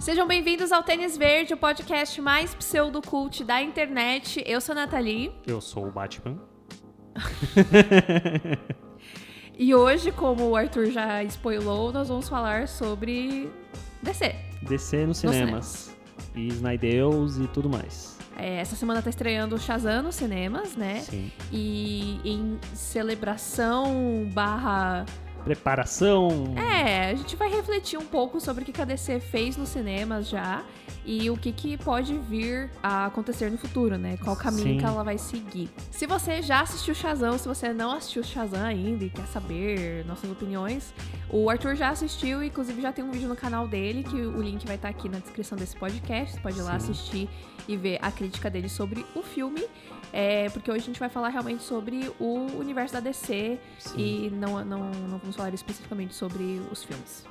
Sejam bem-vindos ao Tênis Verde, o podcast mais pseudo-cult da internet. Eu sou a Nathalie. Eu sou o Batman. e hoje, como o Arthur já spoilou, nós vamos falar sobre DC. DC nos cinemas. e Snydeus e tudo mais. É, essa semana tá estreando o Shazam nos cinemas, né? Sim. E em celebração barra preparação. É, a gente vai refletir um pouco sobre o que a DC fez nos cinemas já e o que, que pode vir a acontecer no futuro, né? Qual caminho Sim. que ela vai seguir. Se você já assistiu Shazam, se você não assistiu Shazam ainda e quer saber nossas opiniões, o Arthur já assistiu, inclusive já tem um vídeo no canal dele, que o link vai estar aqui na descrição desse podcast. Você pode ir lá assistir e ver a crítica dele sobre o filme. É, porque hoje a gente vai falar realmente sobre o universo da DC Sim. e não, não, não vamos falar especificamente sobre os filmes.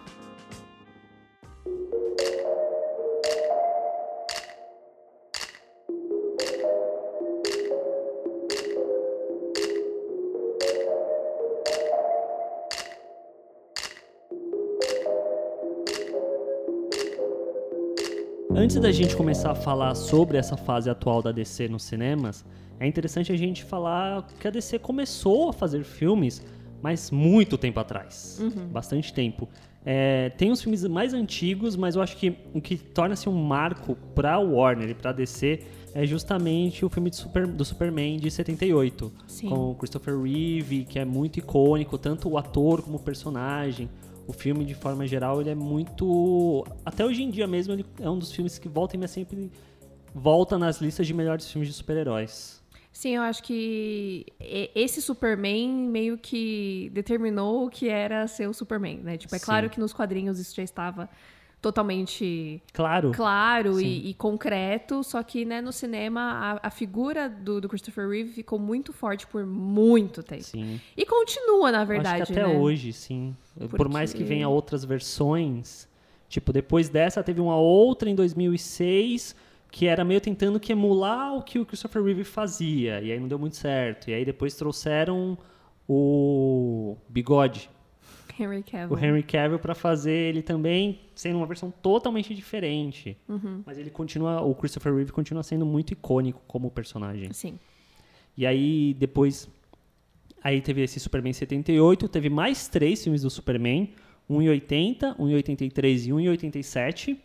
Antes da gente começar a falar sobre essa fase atual da DC nos cinemas, é interessante a gente falar que a DC começou a fazer filmes, mas muito tempo atrás. Uhum. Bastante tempo. É, tem os filmes mais antigos, mas eu acho que o que torna-se um marco para Warner e para DC é justamente o filme Super, do Superman de 78, Sim. com Christopher Reeve, que é muito icônico, tanto o ator como o personagem. O filme, de forma geral, ele é muito. Até hoje em dia mesmo, ele é um dos filmes que volta e sempre volta nas listas de melhores filmes de super-heróis. Sim, eu acho que esse Superman meio que determinou o que era ser o Superman, né? Tipo, é Sim. claro que nos quadrinhos isso já estava totalmente claro, claro e, e, concreto, só que né, no cinema a, a figura do, do, Christopher Reeve ficou muito forte por muito tempo. Sim. E continua, na verdade. Acho que até né? hoje, sim. Porque... Por mais que venha outras versões, tipo, depois dessa teve uma outra em 2006 que era meio tentando que emular o que o Christopher Reeve fazia, e aí não deu muito certo. E aí depois trouxeram o Bigode. Henry Cavill. O Henry Cavill para fazer ele também sendo uma versão totalmente diferente. Uhum. Mas ele continua, o Christopher Reeve continua sendo muito icônico como personagem. Sim. E aí depois aí teve esse Superman 78, teve mais três filmes do Superman, um em 80, um em 83 e um em 87.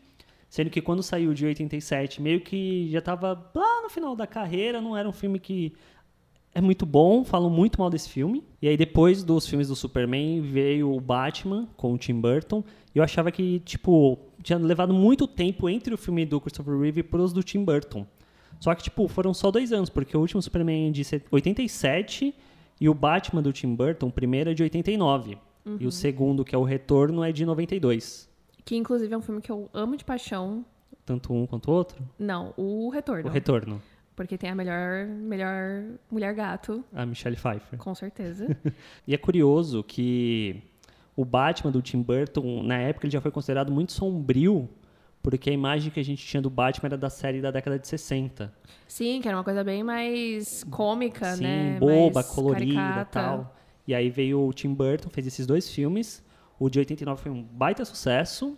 Sendo que quando saiu de 87, meio que já estava lá no final da carreira, não era um filme que é muito bom, falam muito mal desse filme. E aí depois dos filmes do Superman veio o Batman com o Tim Burton. E eu achava que, tipo, tinha levado muito tempo entre o filme do Christopher Reeve e os do Tim Burton. Só que, tipo, foram só dois anos, porque o último Superman é de 87 e o Batman do Tim Burton, o primeiro é de 89. Uhum. E o segundo, que é o Retorno, é de 92. Que inclusive é um filme que eu amo de paixão. Tanto um quanto o outro? Não, o Retorno. O Retorno. Porque tem a melhor, melhor mulher gato. A Michelle Pfeiffer. Com certeza. e é curioso que o Batman do Tim Burton, na época, ele já foi considerado muito sombrio, porque a imagem que a gente tinha do Batman era da série da década de 60. Sim, que era uma coisa bem mais cômica, Sim, né? Sim, boba, mais colorida e tal. E aí veio o Tim Burton, fez esses dois filmes. O de 89 foi um baita sucesso.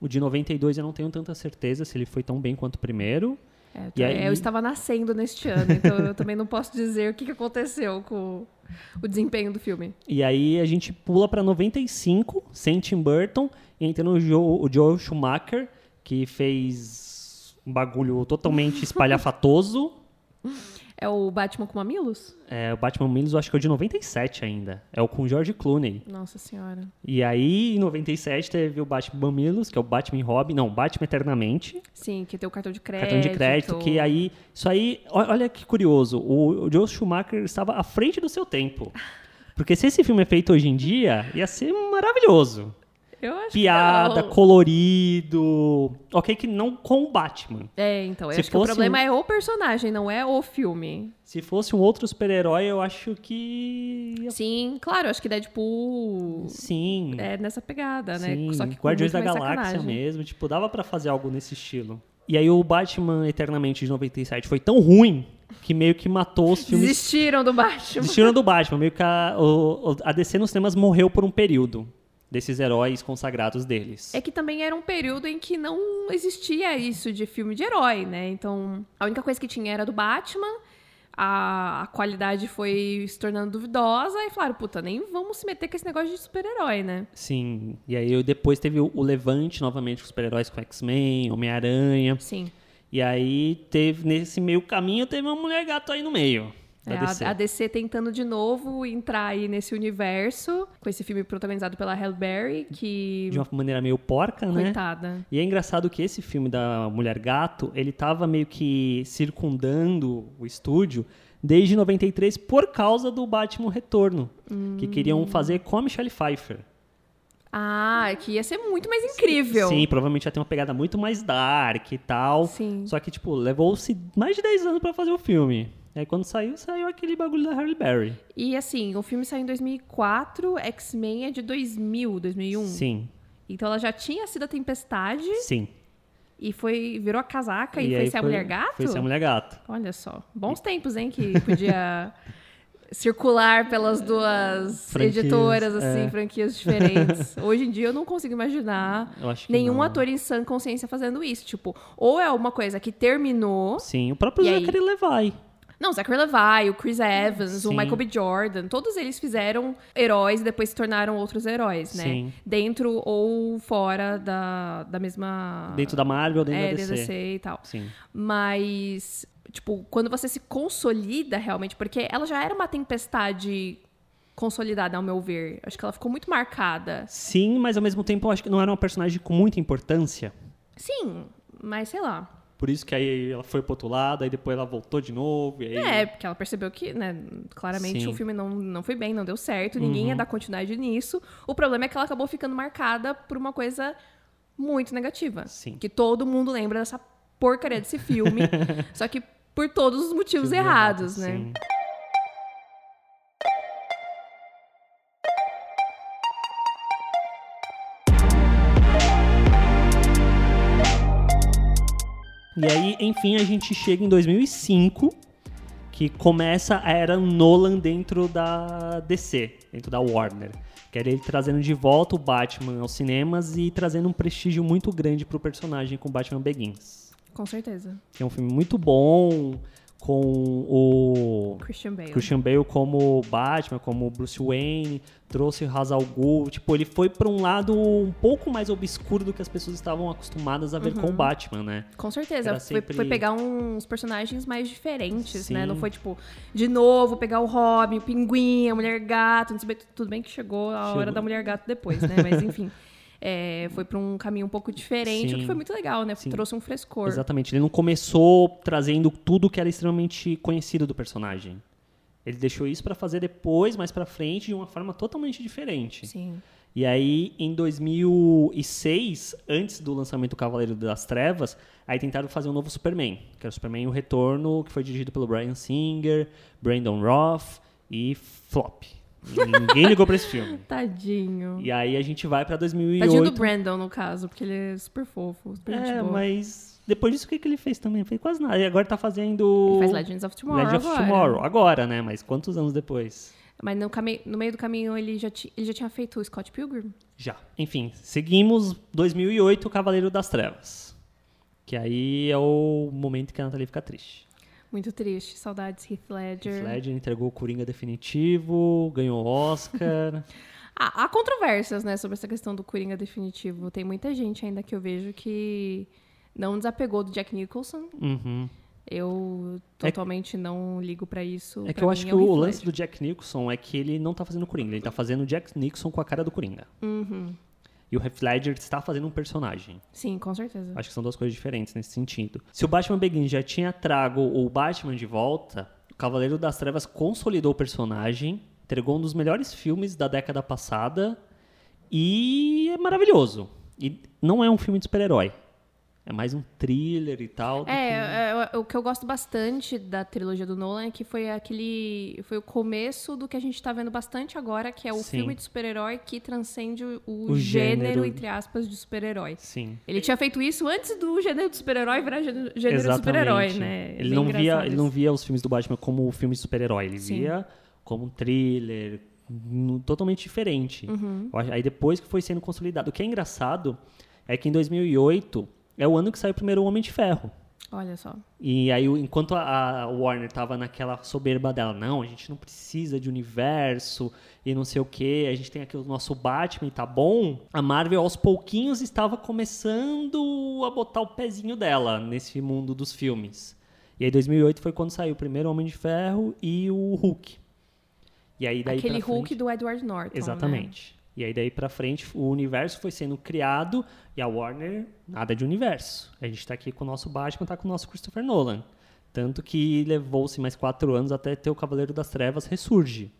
O de 92 eu não tenho tanta certeza se ele foi tão bem quanto o primeiro. É, eu, aí... eu estava nascendo neste ano, então eu também não posso dizer o que aconteceu com o desempenho do filme. E aí a gente pula para 95, sem Tim Burton, e entra no Joe, o Joe Schumacher, que fez um bagulho totalmente espalhafatoso. É o Batman com Mamilos? É, o Batman Mamilos eu acho que é o de 97 ainda. É o com George Clooney. Nossa senhora. E aí, em 97, teve o Batman Mamilos, que é o Batman Robin. Não, Batman Eternamente. Sim, que tem o cartão de crédito. Cartão de crédito, que aí... Isso aí, olha que curioso. O, o Joe Schumacher estava à frente do seu tempo. Porque se esse filme é feito hoje em dia, ia ser maravilhoso. Piada, colorido. Ok, que não com o Batman. É, então. Eu acho que o problema um... é o personagem, não é o filme. Se fosse um outro super-herói, eu acho que. Sim, claro, acho que Deadpool. Sim. É nessa pegada, né? Sim. Só que Guardiões da Galáxia sacanagem. mesmo. Tipo, dava para fazer algo nesse estilo. E aí o Batman Eternamente de 97 foi tão ruim que meio que matou os filmes. Desistiram do Batman. Desistiram do Batman. Meio que a, o, a DC nos cinemas morreu por um período. Desses heróis consagrados deles. É que também era um período em que não existia isso de filme de herói, né? Então, a única coisa que tinha era do Batman, a, a qualidade foi se tornando duvidosa e falaram, puta, nem vamos se meter com esse negócio de super-herói, né? Sim, e aí depois teve o, o Levante novamente com super-heróis com X-Men, Homem-Aranha. Sim. E aí teve, nesse meio caminho, teve uma mulher gato aí no meio. É, DC. A, a, DC tentando de novo entrar aí nesse universo, com esse filme protagonizado pela Halle Berry, que... De uma maneira meio porca, né? Coitada. E é engraçado que esse filme da Mulher Gato, ele tava meio que circundando o estúdio desde 93 por causa do Batman Retorno, hum. que queriam fazer com a Michelle Pfeiffer. Ah, que ia ser muito mais incrível. Sim, provavelmente ia ter uma pegada muito mais dark e tal. Sim. Só que, tipo, levou-se mais de 10 anos para fazer o filme. E aí quando saiu, saiu aquele bagulho da Harry Berry. E assim, o filme saiu em 2004, X-Men é de 2000, 2001. Sim. Então ela já tinha sido a Tempestade. Sim. E foi, virou a casaca e, e foi ser a Mulher Gato? Foi ser a Mulher Gato. Olha só. Bons tempos, hein, que podia circular pelas duas franquias, editoras, assim, é. franquias diferentes. Hoje em dia eu não consigo imaginar nenhum não. ator em sã consciência fazendo isso. Tipo, ou é uma coisa que terminou. Sim, o próprio Zachary aí... Levi. Não, Zachary Levi, o Chris Evans, Sim. o Michael B. Jordan, todos eles fizeram heróis e depois se tornaram outros heróis, né? Sim. Dentro ou fora da, da mesma... Dentro da Marvel, dentro é, da DC. DC e tal. Sim. Mas, tipo, quando você se consolida realmente, porque ela já era uma tempestade consolidada, ao meu ver. Acho que ela ficou muito marcada. Sim, mas ao mesmo tempo acho que não era uma personagem com muita importância. Sim, mas sei lá. Por isso que aí ela foi pro outro lado, aí depois ela voltou de novo. Aí... É, porque ela percebeu que, né, claramente Sim. o filme não, não foi bem, não deu certo, ninguém uhum. ia dar continuidade nisso. O problema é que ela acabou ficando marcada por uma coisa muito negativa. Sim. Que todo mundo lembra dessa porcaria desse filme. só que por todos os motivos errados, errados, né? Sim. E aí, enfim, a gente chega em 2005, que começa a era Nolan dentro da DC, dentro da Warner. Que era ele trazendo de volta o Batman aos cinemas e trazendo um prestígio muito grande pro personagem com Batman Begins. Com certeza. Que é um filme muito bom, com o Christian Bale. Christian Bale como Batman, como Bruce Wayne, trouxe Ra's al Ghul, tipo, ele foi para um lado um pouco mais obscuro do que as pessoas estavam acostumadas a ver uhum. com o Batman, né? Com certeza, sempre... foi, foi, pegar uns personagens mais diferentes, Sim. né? Não foi tipo, de novo, pegar o Robin, o Pinguim, a Mulher Gato, tudo bem que chegou a chegou. hora da Mulher Gato depois, né? Mas enfim. é, foi para um caminho um pouco diferente, Sim. o que foi muito legal, né? Sim. Trouxe um frescor. Exatamente. Ele não começou trazendo tudo que era extremamente conhecido do personagem. Ele deixou isso para fazer depois, mais para frente, de uma forma totalmente diferente. Sim. E aí, em 2006, antes do lançamento do Cavaleiro das Trevas, aí tentaram fazer um novo Superman, que era o Superman O Retorno, que foi dirigido pelo Brian Singer, Brandon Roth e Flop. Ninguém ligou pra esse filme. Tadinho. E aí a gente vai pra 2008. Tadinho do Brandon, no caso, porque ele é super fofo, super É, mas depois disso, o que, que ele fez também? Fez quase nada. E agora tá fazendo... Ele faz Legends of Tomorrow Legends of agora. Tomorrow, agora, né? Mas quantos anos depois? Mas no, cami... no meio do caminho ele já, ele já tinha feito o Scott Pilgrim? Já. Enfim, seguimos 2008, o Cavaleiro das Trevas. Que aí é o momento que a Natalie fica triste. Muito triste. Saudades Heath Ledger. Heath Ledger entregou o Coringa definitivo, ganhou Oscar. há, há controvérsias, né, sobre essa questão do Coringa definitivo. Tem muita gente ainda que eu vejo que não desapegou do Jack Nicholson. Uhum. Eu totalmente é, não ligo para isso. É que eu acho que é o, o lance do Jack Nicholson é que ele não tá fazendo Coringa, ele tá fazendo o Jack Nicholson com a cara do Coringa. Uhum. E o Heath Ledger está fazendo um personagem. Sim, com certeza. Acho que são duas coisas diferentes nesse sentido. Se o Batman Begins já tinha trago o Batman de volta, o Cavaleiro das Trevas consolidou o personagem, entregou um dos melhores filmes da década passada e é maravilhoso. E não é um filme de super-herói. É mais um thriller e tal. É, que... é, o que eu gosto bastante da trilogia do Nolan é que foi aquele. Foi o começo do que a gente está vendo bastante agora, que é o Sim. filme de super-herói que transcende o, o gênero, gênero, entre aspas, de super-herói. Sim. Ele tinha feito isso antes do gênero de super-herói virar gênero, gênero de super-herói, né? É ele, não via, ele não via os filmes do Batman como filme de super-herói. Ele Sim. via como um thriller, totalmente diferente. Uhum. Aí depois que foi sendo consolidado. O que é engraçado é que em 2008 é o ano que saiu o primeiro Homem de Ferro. Olha só. E aí, enquanto a Warner tava naquela soberba dela, não, a gente não precisa de universo e não sei o que, a gente tem aqui o nosso Batman e tá bom, a Marvel aos pouquinhos estava começando a botar o pezinho dela nesse mundo dos filmes. E aí 2008 foi quando saiu o primeiro Homem de Ferro e o Hulk. E aí daí Aquele Hulk frente... do Edward Norton. Né? Exatamente. Né? E aí daí pra frente o universo foi sendo criado e a Warner, nada de universo. A gente tá aqui com o nosso Batman, tá com o nosso Christopher Nolan. Tanto que levou-se mais quatro anos até ter o Cavaleiro das Trevas ressurge.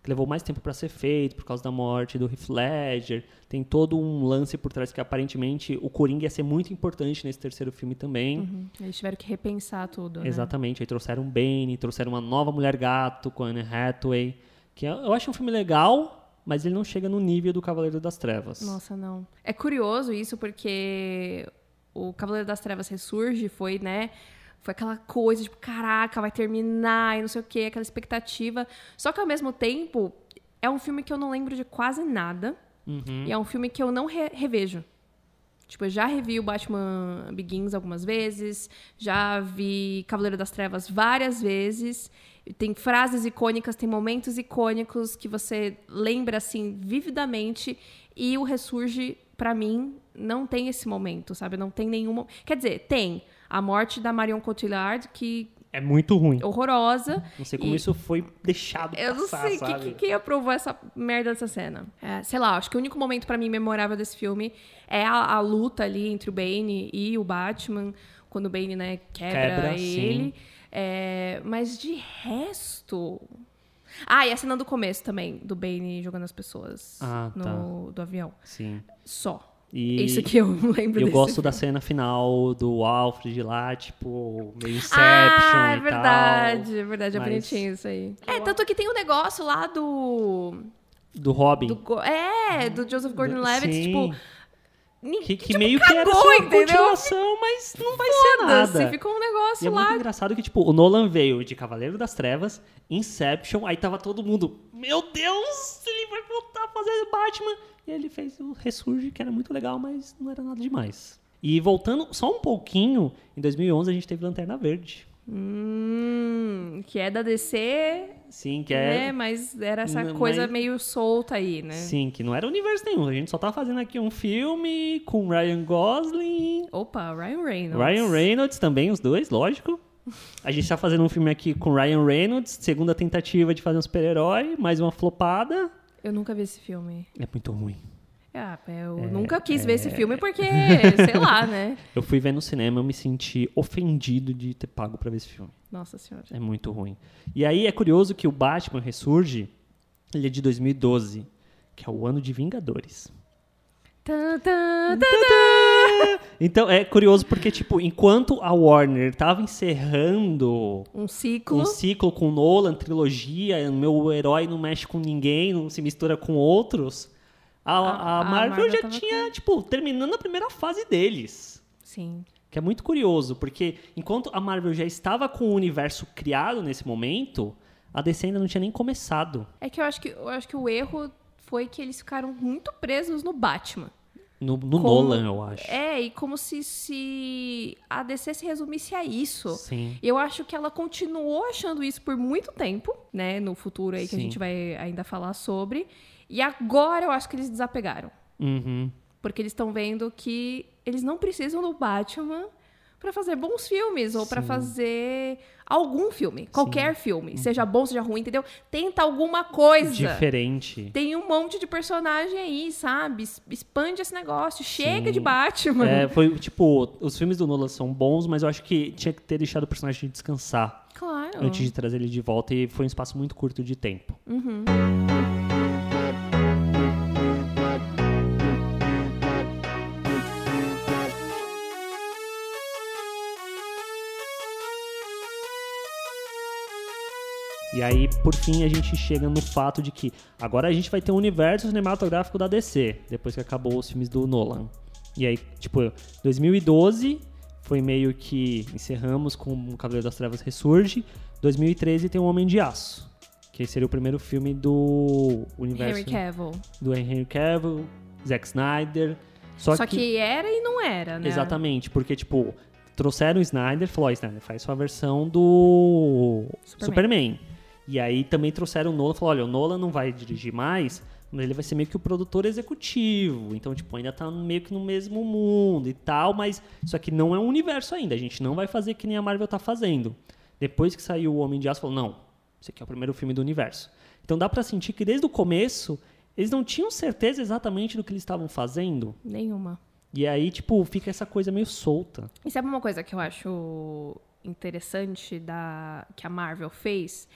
Que levou mais tempo para ser feito por causa da morte do Heath Ledger. Tem todo um lance por trás que aparentemente o Coringa ia ser muito importante nesse terceiro filme também. Uhum. Eles tiveram que repensar tudo. Né? Exatamente. Aí trouxeram Bane, trouxeram uma nova Mulher Gato com a Anne Hathaway. Que eu acho um filme legal, mas ele não chega no nível do Cavaleiro das Trevas. Nossa, não. É curioso isso porque o Cavaleiro das Trevas ressurge foi, né? Foi aquela coisa, tipo, caraca, vai terminar e não sei o quê, aquela expectativa. Só que ao mesmo tempo, é um filme que eu não lembro de quase nada. Uhum. E é um filme que eu não re revejo. Tipo, eu já revi o Batman Begins algumas vezes, já vi Cavaleiro das Trevas várias vezes. Tem frases icônicas, tem momentos icônicos que você lembra assim vividamente e o Ressurge para mim não tem esse momento, sabe? Não tem nenhum, quer dizer, tem a morte da Marion Cotillard que é muito ruim. Horrorosa. Não sei como e... isso foi deixado Eu passar, não sei sabe? Que, quem aprovou essa merda dessa cena. É, sei lá, acho que o único momento para mim memorável desse filme é a, a, luta ali entre o Bane e o Batman, quando o Bane, né, quebra, quebra ele. É, mas de resto. Ah, e a cena do começo também, do Bane jogando as pessoas ah, no, tá. do avião. Sim. Só. E Isso que eu lembro Eu gosto filme. da cena final do Alfred lá, tipo, meio Inception ah, é e verdade, tal. é verdade, é Mas... bonitinho isso aí. É, tanto que tem um negócio lá do... Do Robin. Do, é, do Joseph Gordon-Levitt, tipo que, que tipo, meio cagou, que era só uma entendeu? continuação, mas não vai ser nada. ficou um negócio e é lá. muito engraçado que, tipo, o Nolan veio de Cavaleiro das Trevas, Inception, aí tava todo mundo, meu Deus, ele vai voltar a fazer Batman. E ele fez o Ressurge, que era muito legal, mas não era nada demais. E voltando só um pouquinho, em 2011 a gente teve Lanterna Verde. Hum, que é da DC. Sim, que é. Né? Mas era essa coisa meio solta aí, né? Sim, que não era universo nenhum. A gente só tá fazendo aqui um filme com Ryan Gosling. Opa, Ryan Reynolds. Ryan Reynolds também, os dois, lógico. A gente tá fazendo um filme aqui com Ryan Reynolds, segunda tentativa de fazer um super-herói, mais uma flopada. Eu nunca vi esse filme. É muito ruim. Ah, eu é, nunca quis é... ver esse filme porque, sei lá, né? Eu fui ver no cinema, eu me senti ofendido de ter pago para ver esse filme. Nossa senhora. É muito ruim. E aí é curioso que o Batman Ressurge, ele é de 2012, que é o ano de Vingadores. Tá, tá, tá, então é curioso porque tipo enquanto a Warner estava encerrando um ciclo um ciclo com Nolan trilogia meu herói não mexe com ninguém não se mistura com outros a, a, a Marvel, Marvel, já tinha, com... tipo, terminando a primeira fase deles. Sim. Que é muito curioso, porque enquanto a Marvel já estava com o universo criado nesse momento, a DC ainda não tinha nem começado. É que eu acho que, eu acho que o erro foi que eles ficaram muito presos no Batman. No, no como, Nolan, eu acho. É, e como se, se a DC se resumisse a isso. Sim. Eu acho que ela continuou achando isso por muito tempo, né? No futuro aí Sim. que a gente vai ainda falar sobre. E agora eu acho que eles desapegaram. Uhum. Porque eles estão vendo que eles não precisam do Batman para fazer bons filmes ou para fazer algum filme, qualquer Sim. filme, seja bom, seja ruim, entendeu? Tenta alguma coisa diferente. Tem um monte de personagem aí, sabe? Expande esse negócio, chega Sim. de Batman. É, foi tipo, os filmes do Nolan são bons, mas eu acho que tinha que ter deixado o personagem descansar. Claro. Antes de trazer ele de volta e foi um espaço muito curto de tempo. Uhum. E aí, por fim, a gente chega no fato de que agora a gente vai ter um universo cinematográfico da DC, depois que acabou os filmes do Nolan. E aí, tipo, 2012 foi meio que encerramos com o Cavaleiro das Trevas Ressurge. 2013 tem o Homem de Aço. Que seria o primeiro filme do universo Henry Cavill. do Henry Cavill, Zack Snyder. Só, Só que... era e não era, né? Exatamente, porque, tipo, trouxeram o Snyder, falou, ó, Snyder, faz sua versão do Superman. Superman. E aí também trouxeram o Nolan, falou, olha, o Nolan não vai dirigir mais, mas ele vai ser meio que o produtor executivo. Então, tipo, ainda tá meio que no mesmo mundo e tal, mas isso aqui não é um universo ainda. A gente não vai fazer que nem a Marvel tá fazendo. Depois que saiu o Homem de Aço, falou, não, esse aqui é o primeiro filme do universo. Então dá pra sentir que desde o começo eles não tinham certeza exatamente do que eles estavam fazendo. Nenhuma. E aí, tipo, fica essa coisa meio solta. E sabe uma coisa que eu acho interessante da que a Marvel fez?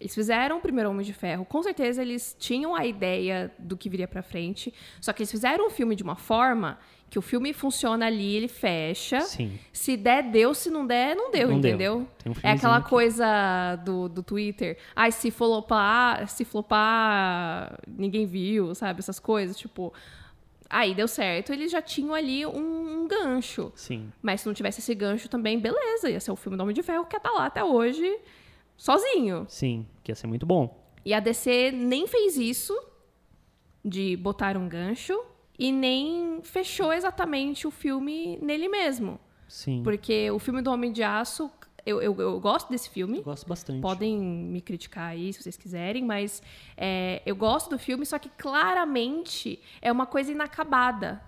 Eles fizeram o primeiro Homem de Ferro. Com certeza eles tinham a ideia do que viria pra frente. Só que eles fizeram o filme de uma forma que o filme funciona ali, ele fecha. Sim. Se der, deu. Se não der, não deu, Não deu. entendeu? Tem um é aquela que- coisa do, do Twitter. Ai, se flopar, se flopar, ninguém viu, sabe? Essas coisas, tipo... Aí deu certo, eles já tinham ali um, um gancho. Sim. Mas se não tivesse esse gancho também, beleza. Ia ser o filme do Homem de Ferro que ia estar lá até hoje, sozinho. Sim. Que ia ser muito bom. E a DC nem fez isso, de botar um gancho, e nem fechou exatamente o filme nele mesmo. Sim. Porque o filme do Homem de Aço, eu, eu, eu gosto desse filme. Eu gosto bastante. Podem me criticar aí se vocês quiserem, mas é, eu gosto do filme, só que claramente é uma coisa inacabada.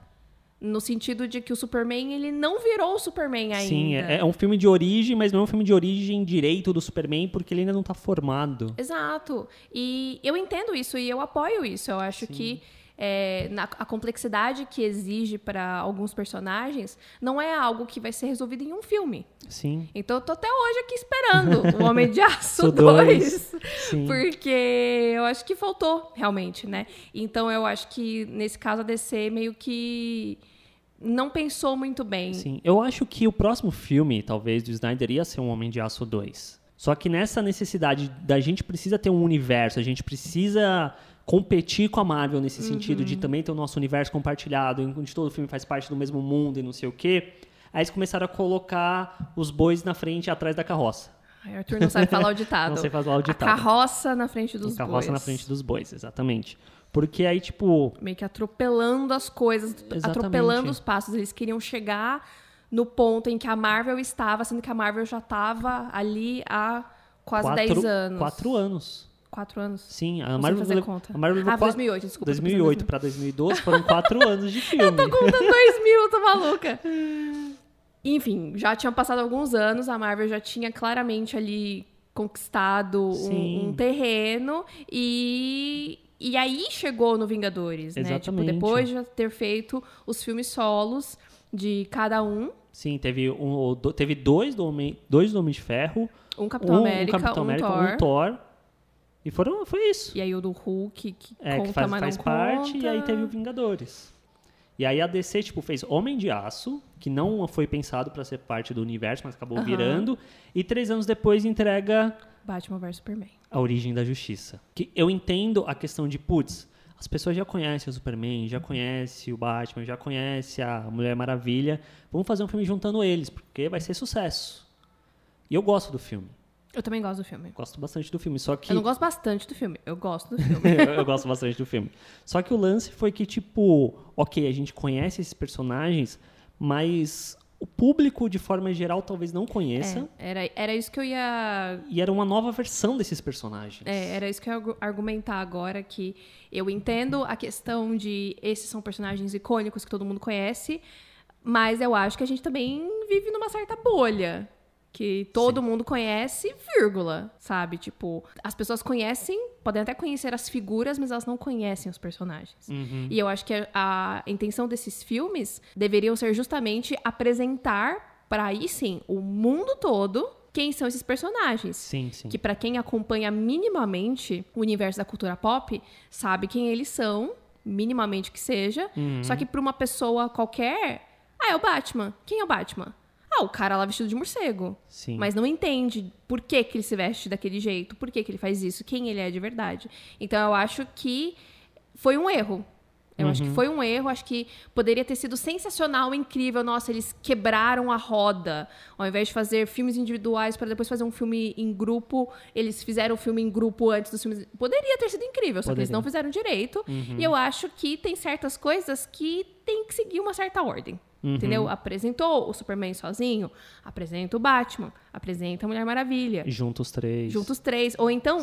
No sentido de que o Superman, ele não virou o Superman ainda. Sim, é, é um filme de origem, mas não é um filme de origem direito do Superman, porque ele ainda não tá formado. Exato. E eu entendo isso e eu apoio isso. Eu acho que é, na- a complexidade que exige para alguns personagens não é algo que vai ser resolvido em um filme. Sim. Então eu tô até hoje aqui esperando o Homem de Aço Aço 2. dois. Sim. Porque eu acho que faltou, realmente, né? Então eu acho que nesse caso a DC meio que não pensou muito bem. Sim. Eu acho que o próximo filme, talvez, do Snyder ia ser um Homem de Aço 2. Só que nessa necessidade da gente precisa ter um universo, a gente precisa competir com a Marvel nesse sentido de também ter o nosso universo compartilhado, onde todo filme faz parte do mesmo mundo e não sei o quê. Aí eles começaram a colocar os bois na frente e atrás da carroça. Ai, Arthur não sabe falar o ditado. Não sei falar o A ditado. carroça na frente dos a carroça bois. na frente dos bois, exatamente. Porque aí, tipo, Meio que atropelando as coisas, Exatamente. atropelando os passos. Eles queriam chegar no ponto em que a Marvel estava, sendo que a Marvel já estava ali há quase quatro, 10 anos. quatro anos. Quatro anos? Sim, a Marvel, fazer lev- conta. a Marvel levou Ah, quatro- 2008, desculpa. tô pensando em 2008 para 2012 foram quatro anos de filme. Eu tô contando 2000, eu tô maluca. Enfim, já tinham passado alguns anos, a Marvel já tinha claramente ali conquistado um, um terreno e. E aí chegou no Vingadores, né? Tipo, Exatamente. depois de ter feito os filmes solos de cada um. Sim, teve, um, teve dois, do Homem, dois do Homem de Ferro, Um Capitão um, América, um Capitão um América, Thor. um Thor. E foram, foi isso. E aí o do Hulk, que É, conta, que faz, faz parte, conta. e aí teve o Vingadores. E aí a DC, tipo, fez Homem de Aço, que não foi pensado para ser parte do universo, mas acabou virando. E três anos depois entrega Batman vs Superman. A Origem da Justiça. Que eu entendo a questão de, putz, as pessoas já conhecem o Superman, já conhecem o Batman, já conhecem a Mulher Maravilha. Vamos fazer um filme juntando eles, porque vai ser sucesso. E eu gosto do filme. Eu também gosto do filme. Gosto bastante do filme, só que... Eu não gosto bastante do filme, eu gosto do filme. eu, eu gosto bastante do filme. Só que o lance foi que, tipo, ok, a gente conhece esses personagens, mas o público, de forma geral, talvez não conheça. É, era, era isso que eu ia E era uma nova versão desses personagens. É, era isso que eu ia argu- argumentar agora, que eu entendo a questão de esses são personagens icônicos que todo mundo conhece, mas eu acho que a gente também vive numa certa bolha. Que todo mundo conhece, vírgula, sabe? Tipo, as pessoas conhecem, podem até conhecer as figuras, mas elas não conhecem os personagens. Uhum. E eu acho que a, a intenção desses filmes deveriam ser justamente apresentar para aí sim o mundo todo quem são esses personagens. Sim, sim. Que pra quem acompanha minimamente o universo da cultura pop, sabe quem eles são, minimamente que seja. Uhum. Só que pra uma pessoa qualquer, ah, é o Batman. Quem é o Batman? Ah, o cara lá vestido de morcego. Sim. Mas não entende por que, que ele se veste daquele jeito, por que, que ele faz isso, quem ele é de verdade. Então eu acho que foi um erro Eu uhum. acho que uhum. foi um erro, acho que poderia ter sido sensacional, incrível. Nossa, eles quebraram a roda. Ao invés de fazer filmes individuais para depois fazer um filme em grupo, eles fizeram o um filme em grupo antes dos filmes. Poderia ter sido incrível, só poderia. que eles não fizeram direito. Uhum. E eu acho que tem certas coisas que tem que seguir uma certa ordem. Uhum. Entendeu? Apresentou o Superman sozinho, apresenta o Batman, apresenta a Mulher Maravilha. Juntos três. Juntos três. Ou então,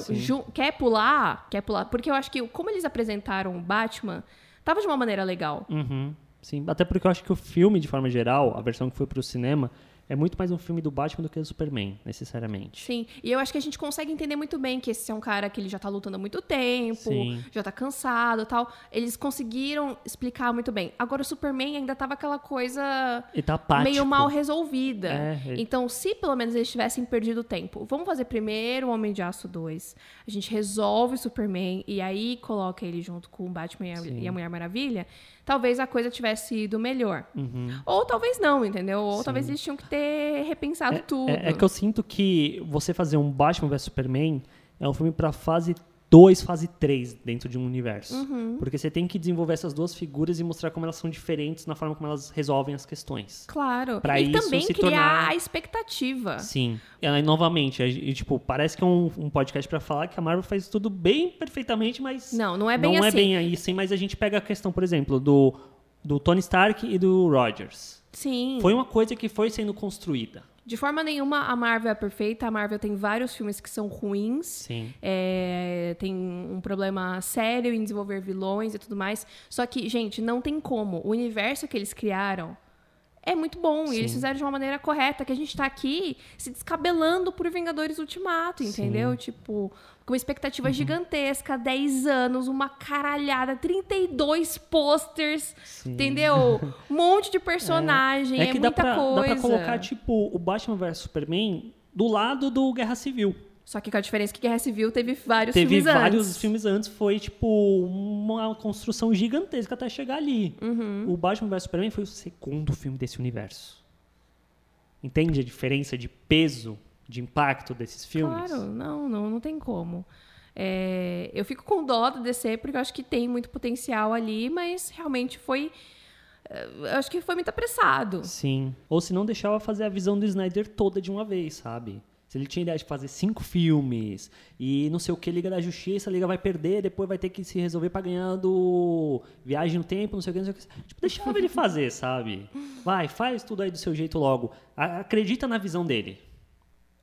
quer pular, quer pular. Porque eu acho que, como eles apresentaram o Batman, tava de uma maneira legal. Uhum. Sim, até porque eu acho que o filme, de forma geral, a versão que foi pro cinema, é muito mais um filme do Batman do que do Superman, necessariamente. Sim, e eu acho que a gente consegue entender muito bem que esse é um cara que ele já tá lutando há muito tempo, Sim. já tá cansado tal. Eles conseguiram explicar muito bem. Agora o Superman ainda tava aquela coisa tá meio mal resolvida. É, ele... Então, se pelo menos eles tivessem perdido tempo, vamos fazer primeiro o Homem de Aço 2. A gente resolve o Superman e aí coloca ele junto com o Batman e a Mulher Maravilha talvez a coisa tivesse ido melhor. Uhum. Ou talvez não, entendeu? Ou Sim. talvez eles tinham que ter repensado é, tudo. É, é, que eu sinto que você fazer um Batman vs Superman é um filme para fase 2, fase 3 dentro de um universo. Uhum. Porque você tem que desenvolver essas duas figuras e mostrar como elas são diferentes na forma como elas resolvem as questões. Claro. Pra e isso também se criar tornar... a expectativa. Sim. E aí, novamente, e, tipo, parece que é um, um podcast para falar que a Marvel faz tudo bem perfeitamente, mas. Não, não é bem não assim. Não é bem aí, sim, mas a gente pega a questão, por exemplo, do, do Tony Stark e do Rogers. Sim. Foi uma coisa que foi sendo construída. De forma nenhuma a Marvel é perfeita. A Marvel tem vários filmes que são ruins. Sim. É, tem um problema sério em desenvolver vilões e tudo mais. Só que, gente, não tem como. O universo que eles criaram é muito bom. Sim. E eles fizeram de uma maneira correta, que a gente tá aqui se descabelando por Vingadores Ultimato, entendeu? Sim. Tipo, com uma expectativa uhum. gigantesca, 10 anos, uma caralhada, 32 posters, entendeu? Um monte de personagem, é, é, é que muita dá pra, coisa. Dá pra colocar, tipo, o Batman vs Superman do lado do Guerra Civil. Só que com a diferença que Guerra Civil teve vários teve filmes antes. Teve vários filmes antes, foi tipo uma construção gigantesca até chegar ali. Uhum. O Batman vs Superman foi o segundo filme desse universo. Entende a diferença de peso, de impacto desses filmes? Claro, não, não, não tem como. É, eu fico com dó do DC porque eu acho que tem muito potencial ali, mas realmente foi é, eu acho que foi muito apressado. Sim. Ou se não deixava fazer a visão do Snyder toda de uma vez, sabe? Se ele tinha ideia de fazer cinco filmes e não sei o que, Liga da Justiça, a Liga vai perder, depois vai ter que se resolver pra ganhar do Viagem no Tempo, não sei o que, não sei o que. Tipo, deixava ele fazer, sabe? Vai, faz tudo aí do seu jeito logo. Acredita na visão dele.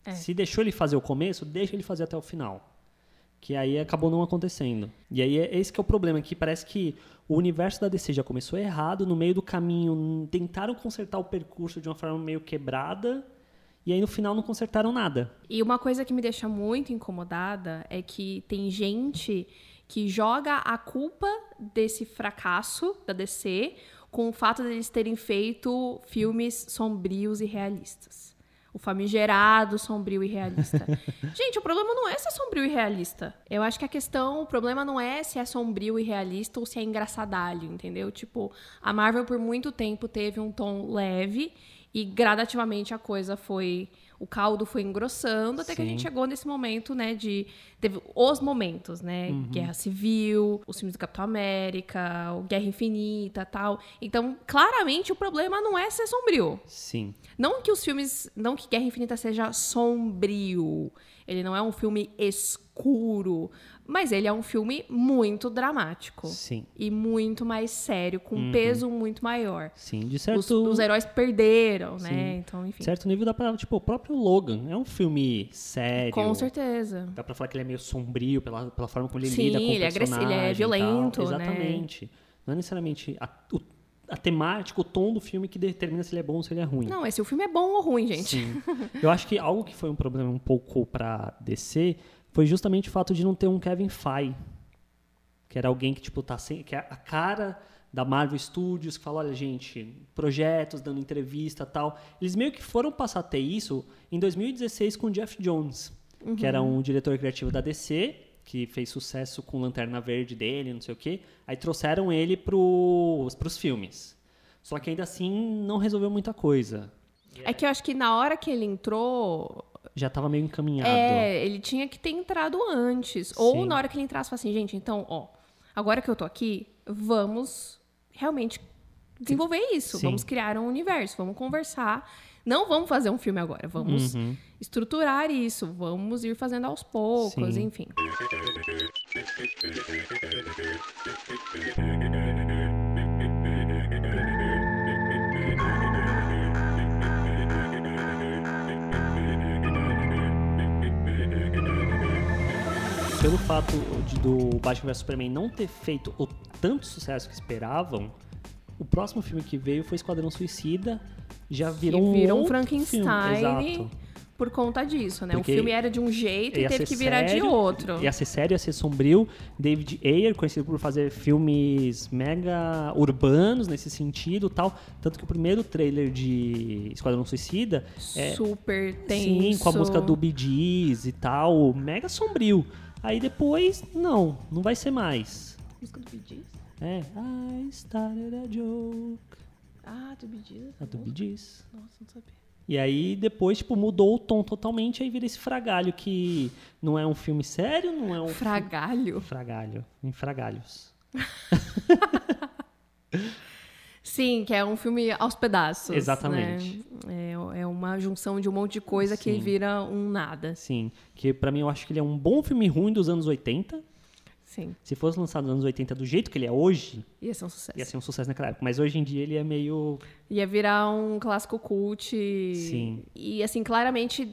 É. Se deixou ele fazer o começo, deixa ele fazer até o final. Que aí acabou não acontecendo. E aí é esse que é o problema, que parece que o universo da DC já começou errado, no meio do caminho tentaram consertar o percurso de uma forma meio quebrada e aí no final não consertaram nada. E uma coisa que me deixa muito incomodada é que tem gente que joga a culpa desse fracasso da DC com o fato deles terem feito filmes sombrios e realistas. O famigerado sombrio e realista. Gente, o problema não é se é sombrio e realista. Eu acho que a questão, o problema não é se é sombrio e realista ou se é engraçadalho, entendeu? Tipo, a Marvel por muito tempo teve um tom leve e gradativamente a coisa foi. O caldo foi engrossando até Sim. que a gente chegou nesse momento, né? De. Teve os momentos, né? Uhum. Guerra Civil, os filmes do Capitão América, o Guerra Infinita tal. Então, claramente, o problema não é ser sombrio. Sim. Não que os filmes. Não que Guerra Infinita seja sombrio. Ele não é um filme escuro. Mas ele é um filme muito dramático. Sim. E muito mais sério, com um uhum. peso muito maior. Sim, de certo... Os, os heróis perderam, Sim. né? Então, enfim. Certo nível dá pra... Tipo, o próprio Logan é um filme sério. Com certeza. Dá pra falar que ele é meio sombrio pela, pela forma como ele Sim, lida com ele o personagem. Sim, ele é violento, né? Exatamente. Não é necessariamente... A, o, a temática, o tom do filme que determina se ele é bom ou se ele é ruim. Não, é se o filme é bom ou ruim, gente. Sim. Eu acho que algo que foi um problema um pouco pra descer foi justamente o fato de não ter um Kevin Feige, que era alguém que tipo tá sem, que é a cara da Marvel Studios, que fala, olha, gente, projetos, dando entrevista, tal. Eles meio que foram passar a ter isso em 2016 com o Jeff Jones, uhum. que era um diretor criativo da DC, que fez sucesso com Lanterna Verde dele, não sei o quê. Aí trouxeram ele para os filmes. Só que ainda assim não resolveu muita coisa. É que eu acho que na hora que ele entrou, já estava meio encaminhado. É, ele tinha que ter entrado antes. Sim. Ou na hora que ele entrasse, assim, gente, então, ó, agora que eu tô aqui, vamos realmente desenvolver isso. Sim. Vamos criar um universo, vamos conversar. Não vamos fazer um filme agora, vamos Uhum. estruturar isso, vamos ir fazendo aos poucos, Sim. enfim. Pelo fato de, do Batman vs Superman não ter feito o tanto sucesso que esperavam, o próximo filme que veio foi Esquadrão Suicida. Já virou um, virou um Frankenstein por conta disso, né? Porque o filme era de um jeito e teve que virar de sério, outro. Ia ser sério, ia ser sombrio. David Ayer, conhecido por fazer filmes mega urbanos nesse sentido tal. Tanto que o primeiro trailer de Esquadrão Suicida é, Super tenso. Sim, com a música do Bee Gees e tal, mega sombrio. Aí depois, não, não vai ser mais. Música do Bee? É, I started a joke. Ah, do Bee Gees? A do Bee Gees. Nossa, não sabia. E aí depois, tipo, mudou o tom totalmente, aí vira esse fragalho que não é um filme sério, não é um... Fragalho? Fragalho, em fragalhos. Sim, que é um filme aos pedaços. Exatamente. né? É, é uma junção de um monte de coisa que Sim. vira um nada. Sim, que pra mim eu acho que ele é um bom filme ruim dos anos 80. Sim, Se fosse lançado nos anos 80 do jeito que ele é hoje, ia ser um sucesso. ia ser um sucesso naquela época. Mas hoje em dia ele é meio Ia virar um clássico cult. Sim. E, assim, claramente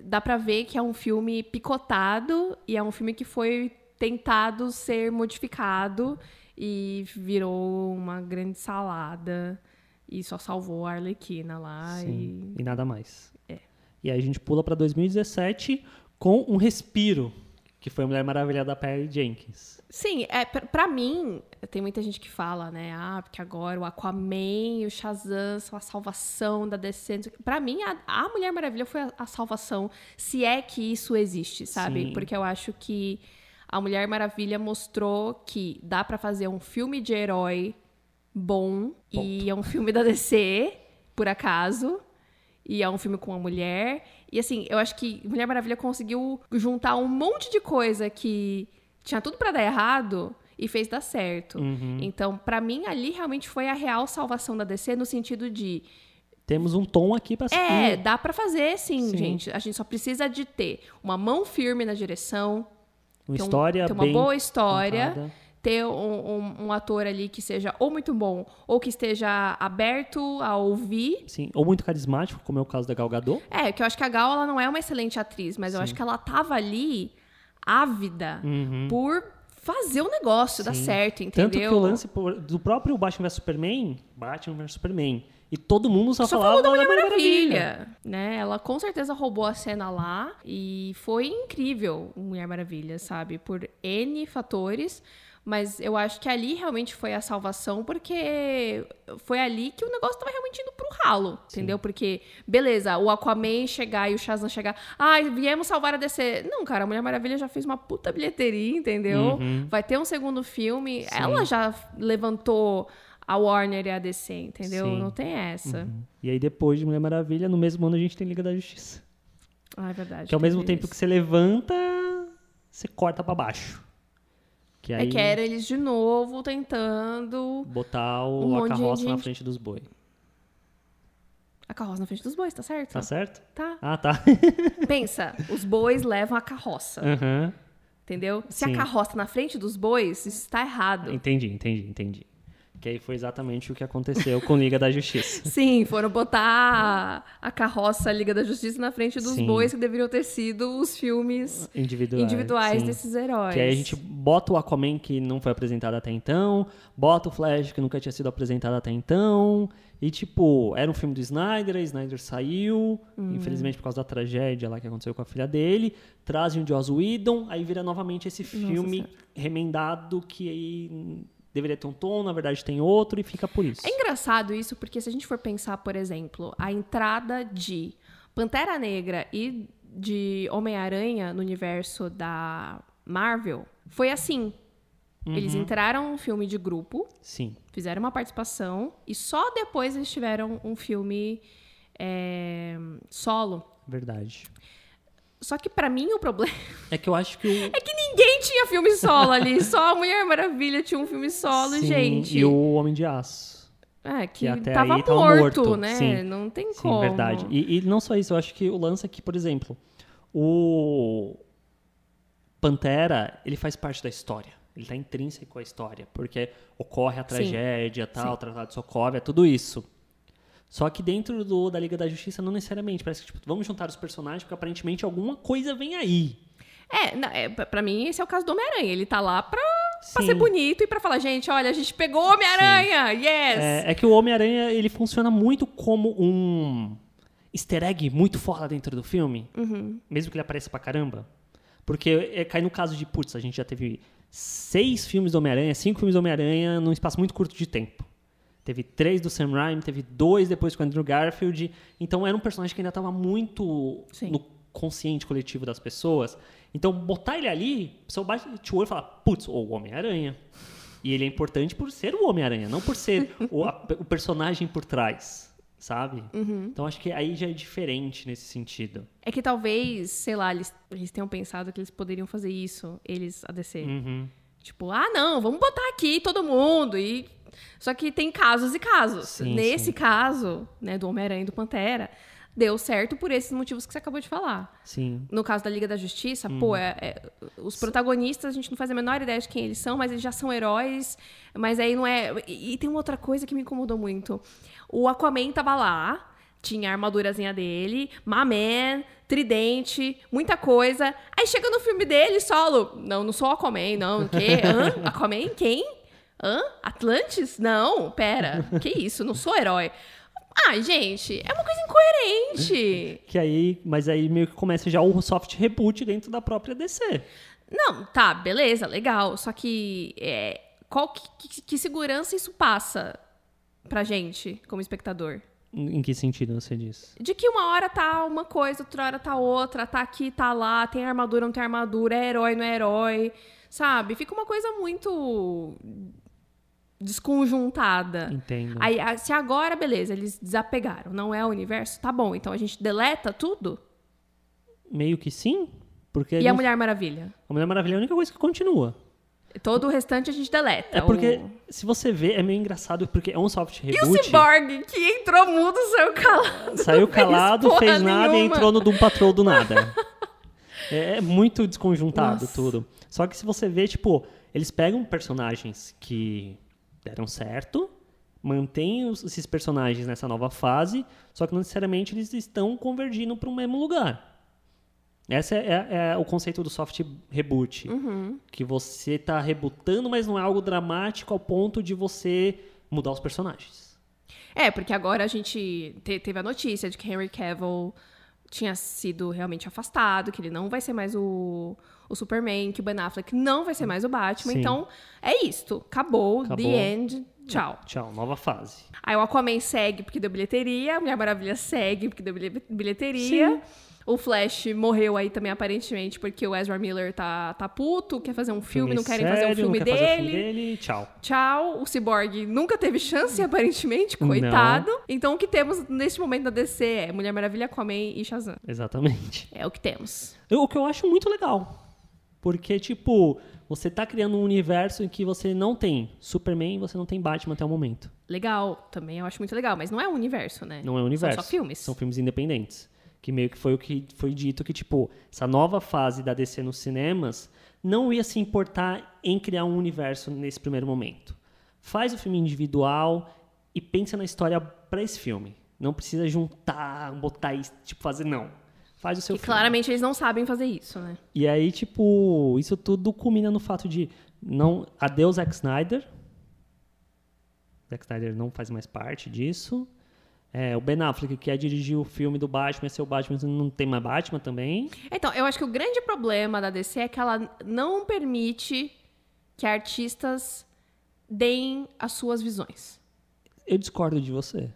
dá pra ver que é um filme picotado e é um filme que foi tentado ser modificado e virou uma grande salada e só salvou a Arlequina lá Sim, e... e nada mais. É. E aí a gente pula pra 2017 com um respiro, que foi a Mulher Maravilha da Perry Jenkins. Sim, é, pra mim, tem muita gente que fala, né? Ah, porque agora o Aquaman e o Shazam são a salvação da DC. Pra mim, a, a Mulher Maravilha foi a, a salvação, se é que isso existe, sabe? Sim. Porque eu acho que a Mulher Maravilha mostrou que dá pra fazer um filme de herói bom e é um filme da DC, por acaso. E é um filme com uma mulher. E assim, eu acho que Mulher Maravilha conseguiu juntar um monte de coisa que tinha tudo pra dar errado e fez dar certo. Uhum. Então, pra mim, ali realmente foi a real salvação da DC no sentido de Temos um tom aqui pra seguir. é, dá pra fazer sim, Sim. gente. A gente só precisa de ter uma mão firme na direção, uma ter, um- história ter uma boa história, contada. ter um, um- um ator ali que seja ou muito bom ou que esteja aberto a ouvir. Sim, ou muito carismático, como é o caso da Gal Gadot. É, que eu acho que a Gal ela não é uma excelente atriz, mas eu acho que ela tava ali ávida por fazer o negócio dar Uhum. Sim. certo, entendeu? Tanto que o lance do próprio Batman vs Superman, Batman vs Superman, e todo mundo só, Só falava da da Mulher Maravilha, né? Ela com certeza roubou a cena lá e foi incrível Mulher Maravilha, sabe? Por N fatores, mas eu acho que ali realmente foi a salvação porque foi ali que o negócio tava realmente indo pro ralo, entendeu? Porque, beleza, o Aquaman chegar e o Shazam chegar, ai, viemos salvar a DC. Não, cara, a Mulher Maravilha já fez uma puta bilheteria, entendeu? Vai ter um segundo filme, Sim. ela já levantou a Warner e a DC, entendeu? Sim. Não tem essa. E aí depois de Mulher Maravilha, no mesmo ano a gente tem Liga da Justiça. Ah, é verdade. Que ao mesmo tempo isso. que você levanta, você corta pra baixo. Que aí É que era eles de novo tentando botar o, um a de carroça na frente dos boi. a carroça na frente dos bois, tá certo? Tá certo? Tá. Ah, tá. Pensa, os bois levam a carroça, Aham. entendeu? Se Sim. a carroça na frente dos bois, isso está errado. Entendi, entendi, entendi. Que aí foi exatamente o que aconteceu com Liga da Justiça. Sim, foram botar a, a carroça Liga da Justiça na frente dos Sim. bois que deveriam ter sido os filmes Individuais. individuais desses heróis. Que aí a gente bota o Aquaman que não foi apresentado até então, bota o Flash que nunca tinha sido apresentado até então. E, tipo, era um filme do Snyder, a Snyder saiu, Uhum. infelizmente por causa da tragédia lá que aconteceu com a filha dele. Trazem o Joss Whedon, aí vira novamente esse filme Senhora. remendado que aí hum, deveria ter um tom, na verdade tem outro, e fica por isso. É engraçado isso, porque se a gente for pensar, por exemplo, a entrada de Pantera Negra e de Homem-Aranha no universo da Marvel foi assim. Eles Uhum. entraram num filme de grupo, Sim. fizeram uma participação, e só depois eles tiveram um filme é, solo. Verdade. Só que pra mim o problema É que eu acho que o. é que Ninguém tinha filme solo ali. Só a Mulher Maravilha tinha um filme solo, Sim, gente. E o Homem de Aço. É, que, que até tava, aí tava morto, morto, né? sim. Não tem Sim, como. verdade. E, e não só isso, eu acho que o lance aqui, por exemplo, o Pantera, ele faz parte da história. Ele está intrínseco à história, porque ocorre a Sim. tragédia, tal, Sim. o Tratado de Sokovia, tudo isso. Só que dentro do, da Liga da Justiça, não necessariamente. Parece que, tipo, vamos juntar os personagens, porque aparentemente alguma coisa vem aí. É, não, é, pra mim, esse é o caso do Homem-Aranha. Ele tá lá pra, pra ser bonito e pra falar, gente, olha, a gente pegou o Homem-Aranha! Yes! É, é que o Homem-Aranha, ele funciona muito como um easter egg muito foda dentro do filme. Uhum. Mesmo que ele apareça pra caramba. Porque é, cai no caso de, putz, a gente já teve seis filmes do Homem-Aranha, cinco filmes do Homem-Aranha num espaço muito curto de tempo. Teve três do Sam Raimi, teve dois depois com o Andrew Garfield. Então era um personagem que ainda estava muito Sim. no consciente coletivo das pessoas. Então botar ele ali, o pessoal bate o olho e fala, putz, o Homem-Aranha. E ele é importante por ser o Homem-Aranha, não por ser o, a- o personagem por trás, sabe? Uhum. Então acho que aí já é diferente nesse sentido. É que talvez, sei lá, eles, eles tenham pensado que eles poderiam fazer isso, eles, a DC. Uhum. Tipo, ah, não, vamos botar aqui todo mundo. E... Só que tem casos e casos. Sim, Nesse sim. caso, né, do Homem-Aranha e do Pantera, deu certo por esses motivos que você acabou de falar. Sim. No caso da Liga da Justiça, Uhum. pô, é- é- os protagonistas a gente não faz a menor ideia de quem eles são, mas eles já são heróis. Mas aí não é. E, e tem uma outra coisa que me incomodou muito. O Aquaman tava lá, tinha a armadurazinha dele, Maman, tridente, muita coisa. Aí chega no filme dele, solo. Não, não sou o Aquaman, não. O quê? Hã? Aquaman? Quem? Hã? Atlantis? Não, pera. Que isso? Não sou herói. Ai, gente, é uma coisa incoerente. Que aí, mas aí meio que começa já o soft reboot dentro da própria DC. Não, tá, beleza, legal. Só que é, qual que, que- que segurança isso passa pra gente, como espectador? Em que sentido você diz? De que uma hora tá uma coisa, outra hora tá outra, tá aqui, tá lá, tem armadura, não tem armadura, é herói, não é herói, sabe? Fica uma coisa muito desconjuntada. Entendo. Aí, se agora, beleza, eles desapegaram, não é o universo, tá bom, então a gente deleta tudo? Meio que sim, porque E a Mulher Maravilha? a Mulher Maravilha é a única coisa que continua. Todo o restante a gente deleta. É porque, O- se você vê, é meio engraçado, porque é um soft E o reboot. Cyborg, que entrou mudo, saiu calado. Saiu fez calado, porra fez nada e nenhuma. entrou no Doom Patrol do nada. é muito desconjuntado Nossa. tudo. Só que se você vê, tipo, eles pegam personagens que deram certo, mantêm os- esses personagens nessa nova fase, só que não necessariamente eles estão convergindo para o mesmo lugar. Esse é, é- é o conceito do soft reboot. Uhum. Que você está rebutando, mas não é algo dramático ao ponto de você mudar os personagens. É, porque agora a gente te- teve a notícia de que Henry Cavill tinha sido realmente afastado, que ele não vai ser mais o, o Superman, que o Ben Affleck não vai ser mais o Batman. Sim. Então, é isto. Acabou, Acabou. the end, tchau. Tchau, nova fase. Aí o Aquaman segue porque deu bilheteria, a Mulher Maravilha segue porque deu bilhe- bilheteria. O Flash morreu aí também, aparentemente, porque o Ezra Miller tá, tá puto, quer fazer um filme, não querem fazer o sério, filme não quer fazer o dele. filme dele. Tchau. Tchau, o Cyborg nunca teve chance, aparentemente, coitado. Então o que temos neste momento da DC é Mulher Maravilha, Aquaman e Shazam. Exatamente. É o que temos. O que eu acho muito legal. Porque, tipo, você tá criando um universo em que você não tem Superman e você não tem Batman até o momento. Legal, também eu acho muito legal, mas não é um universo, né? Não é um universo. São só filmes. São filmes independentes. Que meio que foi o que foi dito que, tipo, essa nova fase da DC nos cinemas não ia se importar em criar um universo nesse primeiro momento. Faz o filme individual e pensa na história pra esse filme. Não precisa juntar, botar tipo, fazer, não. Faz o seu filme. claramente eles não sabem fazer isso, né? E aí, tipo, isso tudo culmina no fato de não adeus Zack Snyder. Zack Snyder não faz mais parte disso. É, o Ben Affleck, que ia dirigir o filme do Batman, ser o Batman, não tem mais Batman também. Então, eu acho que o grande problema da DC é que ela não permite que artistas deem as suas visões. Eu discordo de você.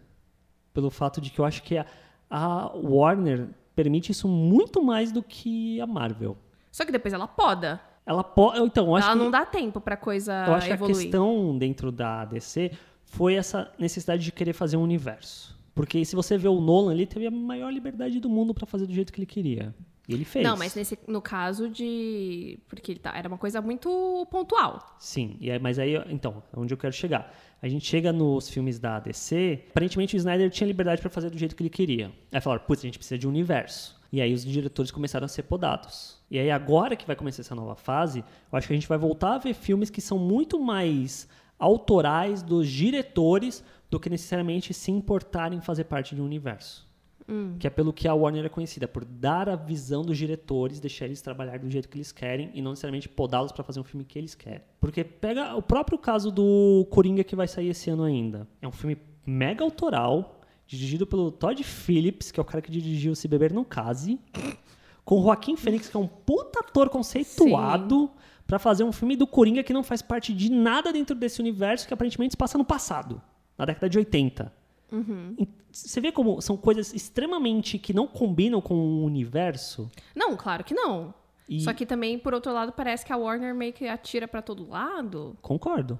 Pelo fato de que eu acho que a, a Warner permite isso muito mais do que a Marvel. Só que depois ela poda. Ela pode. Então, acho ela que, não dá tempo pra coisa eu acho que a evoluir. questão dentro da DC foi essa necessidade de querer fazer um universo. Porque se você vê o Nolan, ele teve a maior liberdade do mundo para fazer do jeito que ele queria. E ele fez. Não, mas nesse, no caso de. Porque ele tá, era uma coisa muito pontual. Sim, e aí, mas aí, então, onde eu quero chegar? A gente chega nos filmes da DC, aparentemente o Snyder tinha liberdade para fazer do jeito que ele queria. Aí falaram, putz, a gente precisa de um universo. E aí os diretores começaram a ser podados. E aí agora que vai começar essa nova fase, eu acho que a gente vai voltar a ver filmes que são muito mais autorais dos diretores do que necessariamente se importarem em fazer parte de um universo. Hum. Que é pelo que a Warner é conhecida, por dar a visão dos diretores, deixar eles trabalhar do jeito que eles querem e não necessariamente podá-los para fazer um filme que eles querem. Porque pega o próprio caso do Coringa que vai sair esse ano ainda. É um filme mega autoral, dirigido pelo Todd Phillips, que é o cara que dirigiu Se Beber Não Case, com Joaquim Fênix, que é um puta ator conceituado, para fazer um filme do Coringa que não faz parte de nada dentro desse universo que aparentemente se passa no passado, na década de 80. Uhum. Você vê como são coisas extremamente que não combinam com o universo? Não, claro que não. E... Só que também, por outro lado, parece que a Warner meio que atira para todo lado. Concordo.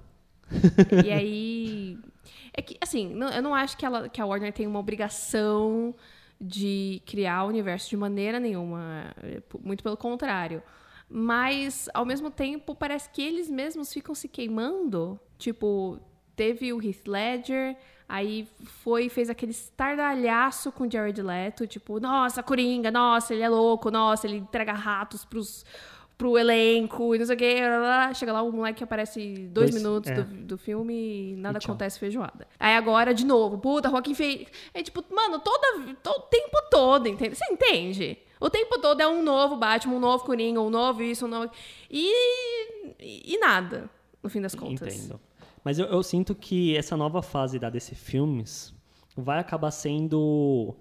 E aí. É que, assim, não, eu não acho que, ela, que a Warner tem uma obrigação de criar o universo de maneira nenhuma. Muito pelo contrário. Mas, ao mesmo tempo, parece que eles mesmos ficam se queimando. Tipo, teve o Heath Ledger, Aí foi fez aquele estardalhaço com o Jared Leto, tipo, nossa, Coringa, nossa, ele é louco, nossa, ele entrega ratos pros, pro elenco e não sei o que. Chega lá, o moleque aparece dois, dois minutos é. do, do filme e nada e acontece feijoada. Aí agora, de novo, puta, Joaquim fez. É tipo, mano, toda, todo, o tempo todo, entende? Você entende? O tempo todo é um novo Batman, um novo Coringa, um novo isso, um novo. E, e, e nada, no fim das contas. Entendo. Mas eu, eu, sinto que essa nova fase da DC Filmes vai acabar sendo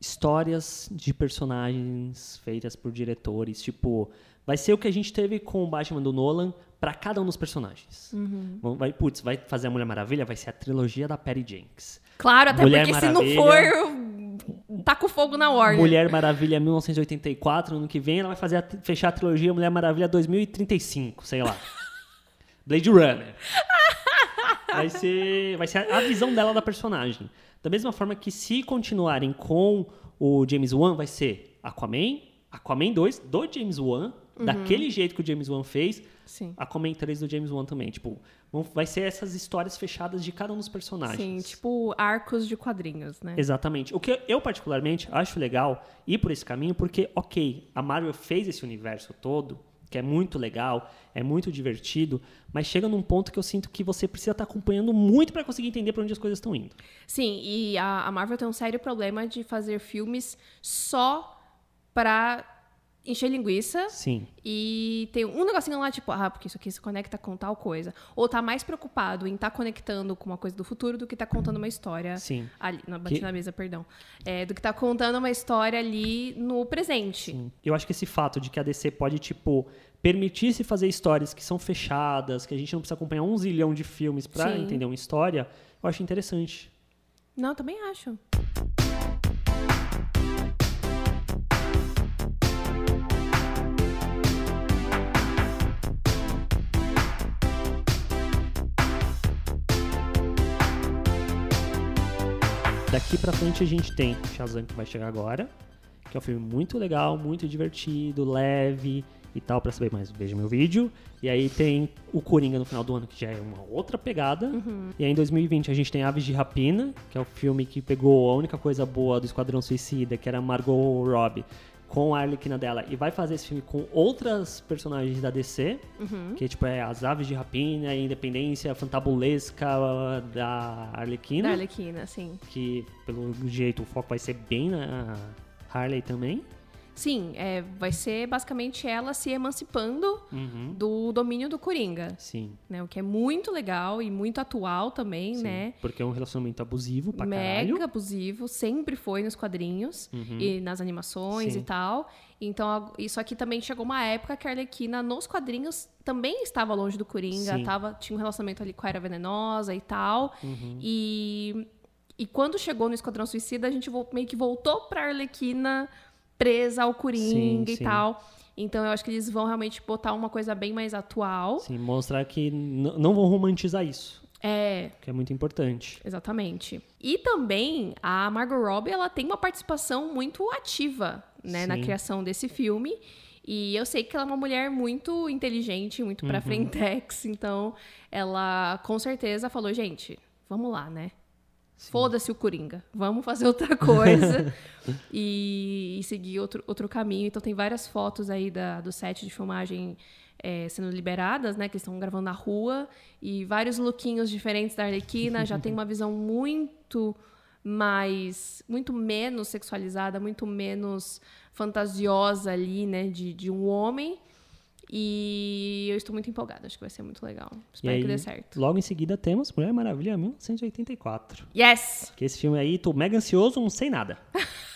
histórias de personagens feitas por diretores. Tipo, vai ser o que a gente teve com o Batman do Nolan para cada um dos personagens. Uhum. Vai, putz, vai fazer a Mulher Maravilha, vai ser a trilogia da Perry Jenks. Claro, até Mulher porque Maravilha, se não for, tá com fogo na Warner. Mulher Maravilha 1984, ano que vem ela vai fazer a, fechar a trilogia Mulher Maravilha 2035, sei lá. Blade Runner. Vai ser, vai ser a visão dela da personagem. Da mesma forma que se continuarem com o James Wan, vai ser Aquaman, Aquaman 2 do James Wan, uhum. daquele jeito que o James Wan fez, Sim. Aquaman 3 do James Wan também. Tipo, vai ser essas histórias fechadas de cada um dos personagens. Sim, tipo arcos de quadrinhos, né? Exatamente. O que eu particularmente acho legal ir por esse caminho, porque, ok, a Marvel fez esse universo todo, que é muito legal, é muito divertido, mas chega num ponto que eu sinto que você precisa estar tá acompanhando muito para conseguir entender para onde as coisas estão indo. Sim, e a, a Marvel tem um sério problema de fazer filmes só para encher linguiça. Sim. E tem um negocinho lá, tipo, ah, porque isso aqui se conecta com tal coisa. Ou tá mais preocupado em estar tá conectando com uma coisa do futuro do que tá contando uma história. Sim. Ali, não, bati que... na mesa, perdão. É, do que tá contando uma história ali no presente. Sim. Eu acho que esse fato de que a DC pode, tipo, permitir-se fazer histórias que são fechadas, que a gente não precisa acompanhar um zilhão de filmes para entender uma história, eu acho interessante. Não, também acho. Daqui pra frente a gente tem Shazam que vai chegar agora, que é um filme muito legal, muito divertido, leve e tal, para saber mais, veja meu vídeo. E aí tem o Coringa no final do ano, que já é uma outra pegada. Uhum. E aí em 2020 a gente tem Aves de Rapina, que é o filme que pegou a única coisa boa do Esquadrão Suicida, que era Margot Robbie, com a Arlequina dela e vai fazer esse filme com outras personagens da DC, uhum. que tipo é as Aves de Rapina, Independência Fantabulesca da Arlequina. Da Arlequina, sim. Que pelo jeito o foco vai ser bem na Harley também. Sim, é, vai ser basicamente ela se emancipando uhum. do domínio do Coringa. Sim. Né, o que é muito legal e muito atual também, Sim, né? Porque é um relacionamento abusivo pra Mega caralho. abusivo, sempre foi nos quadrinhos uhum. e nas animações Sim. e tal. Então, isso aqui também chegou uma época que a Arlequina nos quadrinhos também estava longe do Coringa, tava, tinha um relacionamento ali com a Era Venenosa e tal. Uhum. E, e quando chegou no Esquadrão Suicida, a gente meio que voltou pra Arlequina presa ao Coringa sim, e sim. tal. Então eu acho que eles vão realmente botar uma coisa bem mais atual. Sim, mostrar que não vão romantizar isso. É. Que é muito importante. Exatamente. E também a Margot Robbie, ela tem uma participação muito ativa, né, na criação desse filme. E eu sei que ela é uma mulher muito inteligente, muito pra uhum. frentex, então ela com certeza falou, gente, vamos lá, né? Foda-se o Coringa. Vamos fazer outra coisa e, e, seguir outro, outro caminho. Então tem várias fotos aí da, do set de filmagem é, sendo liberadas, né? Que estão gravando na rua. E vários lookinhos diferentes da Arlequina. já tem uma visão muito mais... Muito menos sexualizada, muito menos fantasiosa ali, né? De, de um homem. E eu estou muito empolgada, acho que vai ser muito legal. Espero aí, que dê certo. Logo em seguida temos Mulher Maravilha 1984. Yes! Que esse filme aí, tô mega ansioso, não sei nada.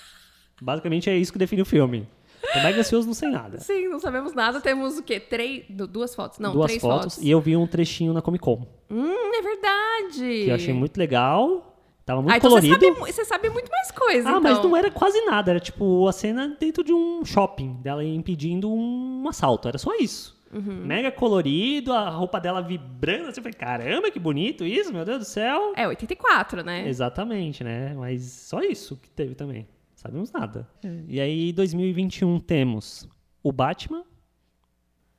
Basicamente é isso que define o filme. Tô mega ansioso, não sei nada. Sim, não sabemos nada. Temos o quê? Três, duas fotos? Não, duas três fotos, fotos. E eu vi um trechinho na Comic Con. Hum, é verdade! Que eu achei muito legal. Tava muito ah, então colorido. Você sabe, você sabe, muito mais coisa. Ah, então. mas não era quase nada. Era tipo a cena dentro de um shopping, dela impedindo um assalto. Era só isso. Uhum. Mega colorido, a roupa dela vibrando. Você foi, caramba, que bonito isso, meu Deus do céu. É, 84, né? Exatamente, né? Mas só isso que teve também. Sabemos nada. É. E aí, 2021 temos o Batman.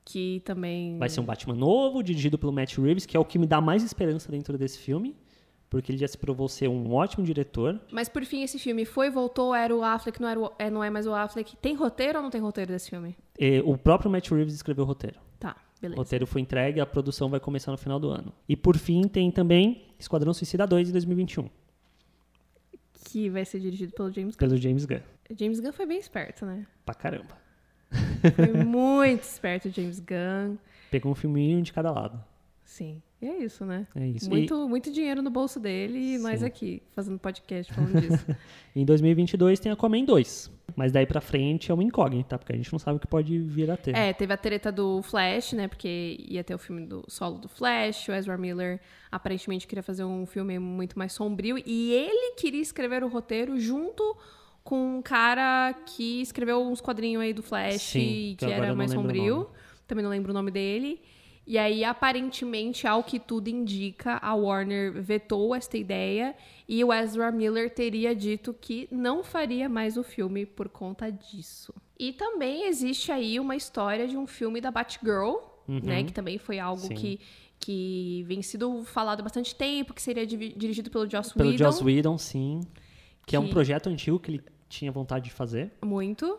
Que também. Vai ser um Batman novo, dirigido pelo Matt Reeves, que é o que me dá mais esperança dentro desse filme porque ele já se provou ser um ótimo diretor. Mas por fim esse filme foi, voltou, era o Affleck, não, era o, é, não é mais o Affleck. Tem roteiro ou não tem roteiro desse filme? E, o próprio Matt Reeves escreveu o roteiro. Tá, beleza. O roteiro foi entregue, a produção vai começar no final do ano. E por fim tem também Esquadrão Suicida 2 de 2021. Que vai ser dirigido pelo James Gunn. Pelo James Gunn. James Gunn foi bem esperto, né? Pra caramba. Foi muito esperto o James Gunn. Pegou um filminho de cada lado. Sim. E é isso, né? É isso. Muito, e... muito dinheiro no bolso dele e Sim. nós aqui fazendo podcast falando disso. em 2022 tem a Aquaman 2. Mas daí pra frente é uma incógnita, porque a gente não sabe o que pode vir a ter. É, teve a treta do Flash, né? Porque ia ter o filme do solo do Flash. O Ezra Miller aparentemente queria fazer um filme muito mais sombrio. E ele queria escrever o roteiro junto com um cara que escreveu uns quadrinhos aí do Flash, Sim, que, que era mais sombrio. Também não lembro o nome dele. E aí, aparentemente, ao que tudo indica, a Warner vetou esta ideia e o Ezra Miller teria dito que não faria mais o filme por conta disso. E também existe aí uma história de um filme da Batgirl, uhum. né? Que também foi algo que, que vem sido falado há bastante tempo, que seria dirigido pelo Joss pelo Whedon. Pelo Joss Whedon, sim. Que, que é um projeto antigo que ele tinha vontade de fazer. Muito.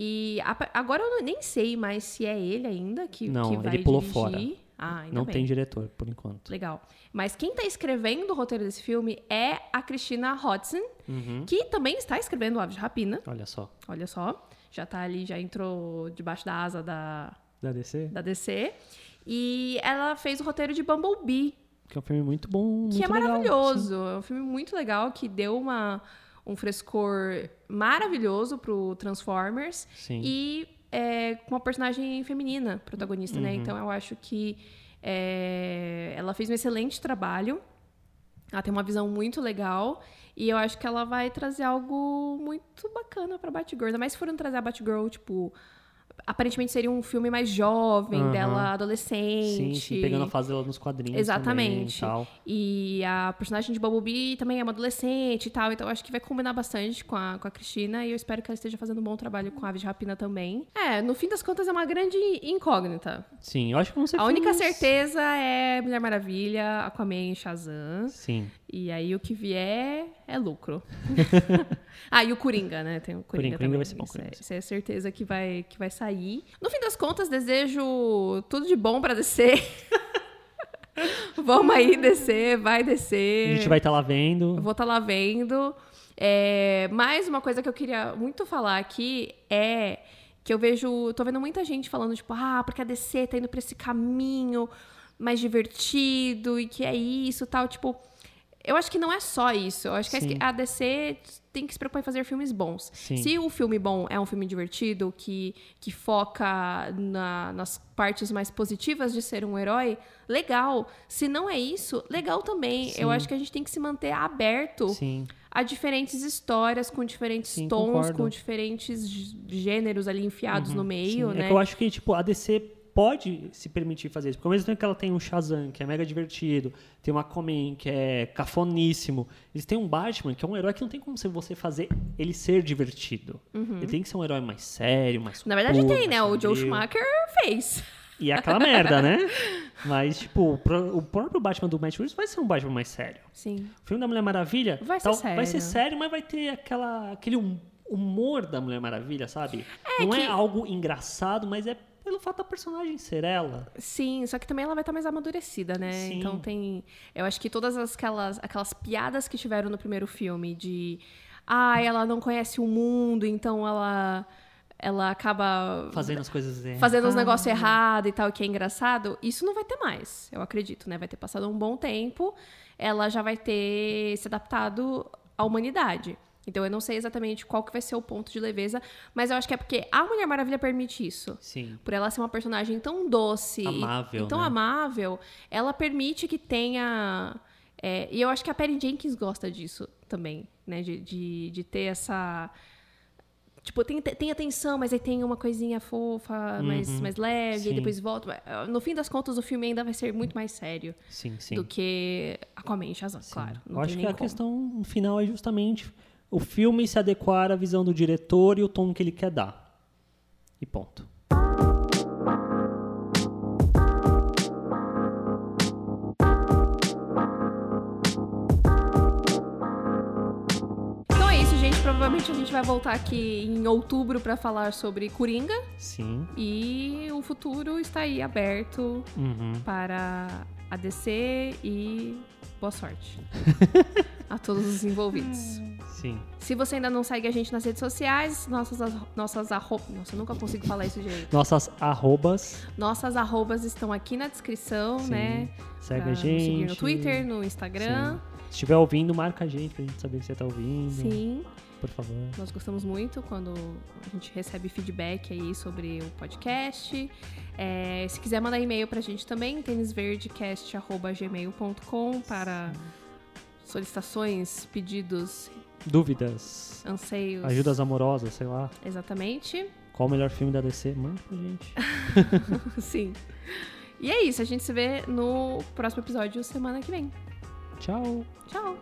E agora eu nem sei mais se é ele ainda que, não, que vai ele pulou dirigir. fora. Ah, não bem. tem diretor, por enquanto. Legal. Mas quem está escrevendo o roteiro desse filme é a Christina Hodson, uhum. que também está escrevendo Aves de Rapina. Olha só. Olha só. Já está ali, já entrou debaixo da asa da... Da DC? Da DC. E ela fez o roteiro de Bumblebee. Que é um filme muito bom, muito Que é legal, maravilhoso. Sim. É um filme muito legal, que deu uma um frescor maravilhoso pro Transformers. Sim. E é, com uma personagem feminina protagonista, né? uhum. né? Então eu acho que é, ela fez um excelente trabalho. Ela tem uma visão muito legal. E eu acho que ela vai trazer algo muito bacana pra Batgirl. Ainda mais se forem trazer a Batgirl, tipo, aparentemente seria um filme mais jovem, uhum. dela adolescente. Sim, sim, pegando a fase dela nos quadrinhos. Exatamente. Também, e, e a personagem de Bumblebee também é uma adolescente e tal. Então acho que vai combinar bastante com a, com a Cristina. E eu espero que ela esteja fazendo um bom trabalho com a Ave de Rapina também. É, no fim das contas é uma grande incógnita. Sim, eu acho que vão ser A única certeza é Mulher Maravilha, Aquaman e Shazam. Sim. E aí o que vier é lucro. ah, e o Coringa, né? Tem o Coringa, Coringa, Coringa vai ser bom. Isso, é, isso é certeza que vai, que vai sair. No fim das contas, desejo tudo de bom pra descer. Vamos aí descer, vai descer. A gente vai estar tá lá vendo. vou estar tá lá vendo. É, mais uma coisa que eu queria muito falar aqui é que eu vejo, tô vendo muita gente falando tipo, ah, porque a DC tá indo para esse caminho mais divertido e que é isso, tal, tipo, eu acho que não é só isso. Eu acho que Sim. a DC tem que se preocupar em fazer filmes bons. Sim. Se o filme bom é um filme divertido, que, que foca na, nas partes mais positivas de ser um herói, legal. Se não é isso, legal também. Sim. Eu acho que a gente tem que se manter aberto Sim. a diferentes histórias, com diferentes Sim, tons, concordo. com diferentes gêneros ali enfiados uhum, no meio, né? É que eu acho que, tipo, a DC pode se permitir fazer isso. Porque ao mesmo tempo que ela tem um Shazam, que é mega divertido, tem uma Aquaman, que é cafoníssimo, eles têm um Batman, que é um herói que não tem como você fazer ele ser divertido. Uhum. Ele tem que ser um herói mais sério, mais Na verdade tem, né? O Joe Schumacher fez. E é aquela merda, né? Mas, tipo, o próprio Batman do Matt Reeves vai ser um Batman mais sério. Sim. O filme da Mulher Maravilha vai ser, sério. vai ser sério, mas vai ter aquela, aquele humor da Mulher Maravilha, sabe? É Não é que... é algo engraçado, mas é pelo fato da personagem ser ela. Sim, só que também ela vai estar mais amadurecida, né? Sim. Então tem. Eu acho que todas aquelas, aquelas piadas que tiveram no primeiro filme de. Ah, ela não conhece o mundo, então ela ela acaba fazendo as coisas erradas. fazendo os negócios errados e tal, que é engraçado, isso não vai ter mais, eu acredito, né? Vai ter passado um bom tempo, ela já vai ter se adaptado à humanidade. Então eu não sei exatamente qual que vai ser o ponto de leveza, mas eu acho que é porque a Mulher Maravilha permite isso. Sim. Por ela ser uma personagem tão doce amável, e tão né? amável, ela permite que tenha. É, e eu acho que a Perry Jenkins gosta disso também, né? De, de, de ter essa Tipo, tem, tem atenção, mas aí tem uma coisinha fofa, mais, uhum. mais leve, e depois volta. No fim das contas, o filme ainda vai ser muito mais sério sim, sim. do que Aquaman e Shazam, claro. Eu acho que a como. questão final é justamente o filme se adequar à visão do diretor e o tom que ele quer dar. E ponto. provavelmente a gente vai voltar aqui em outubro para falar sobre Coringa. Sim. E o futuro está aí aberto uhum. para a DC e boa sorte a todos os envolvidos. Sim. Se você ainda não segue a gente nas redes sociais, nossas, nossas arrobas. Nossa, eu nunca consigo falar isso direito. Nossas arrobas. Nossas arrobas estão aqui na descrição, Sim. né? Segue a gente. Seguir no Twitter, no Instagram. Sim. Se estiver ouvindo, marca a gente pra gente saber que você tá ouvindo. Sim por favor. Nós gostamos muito quando a gente recebe feedback aí sobre o podcast. É, se quiser mandar e-mail pra gente também, tênisverdecast.gmail.com para solicitações, pedidos, dúvidas, anseios, ajudas amorosas, sei lá. Exatamente. Qual o melhor filme da DC? Manda pra gente. Sim. E é isso, a gente se vê no próximo episódio semana que vem. Tchau. Tchau.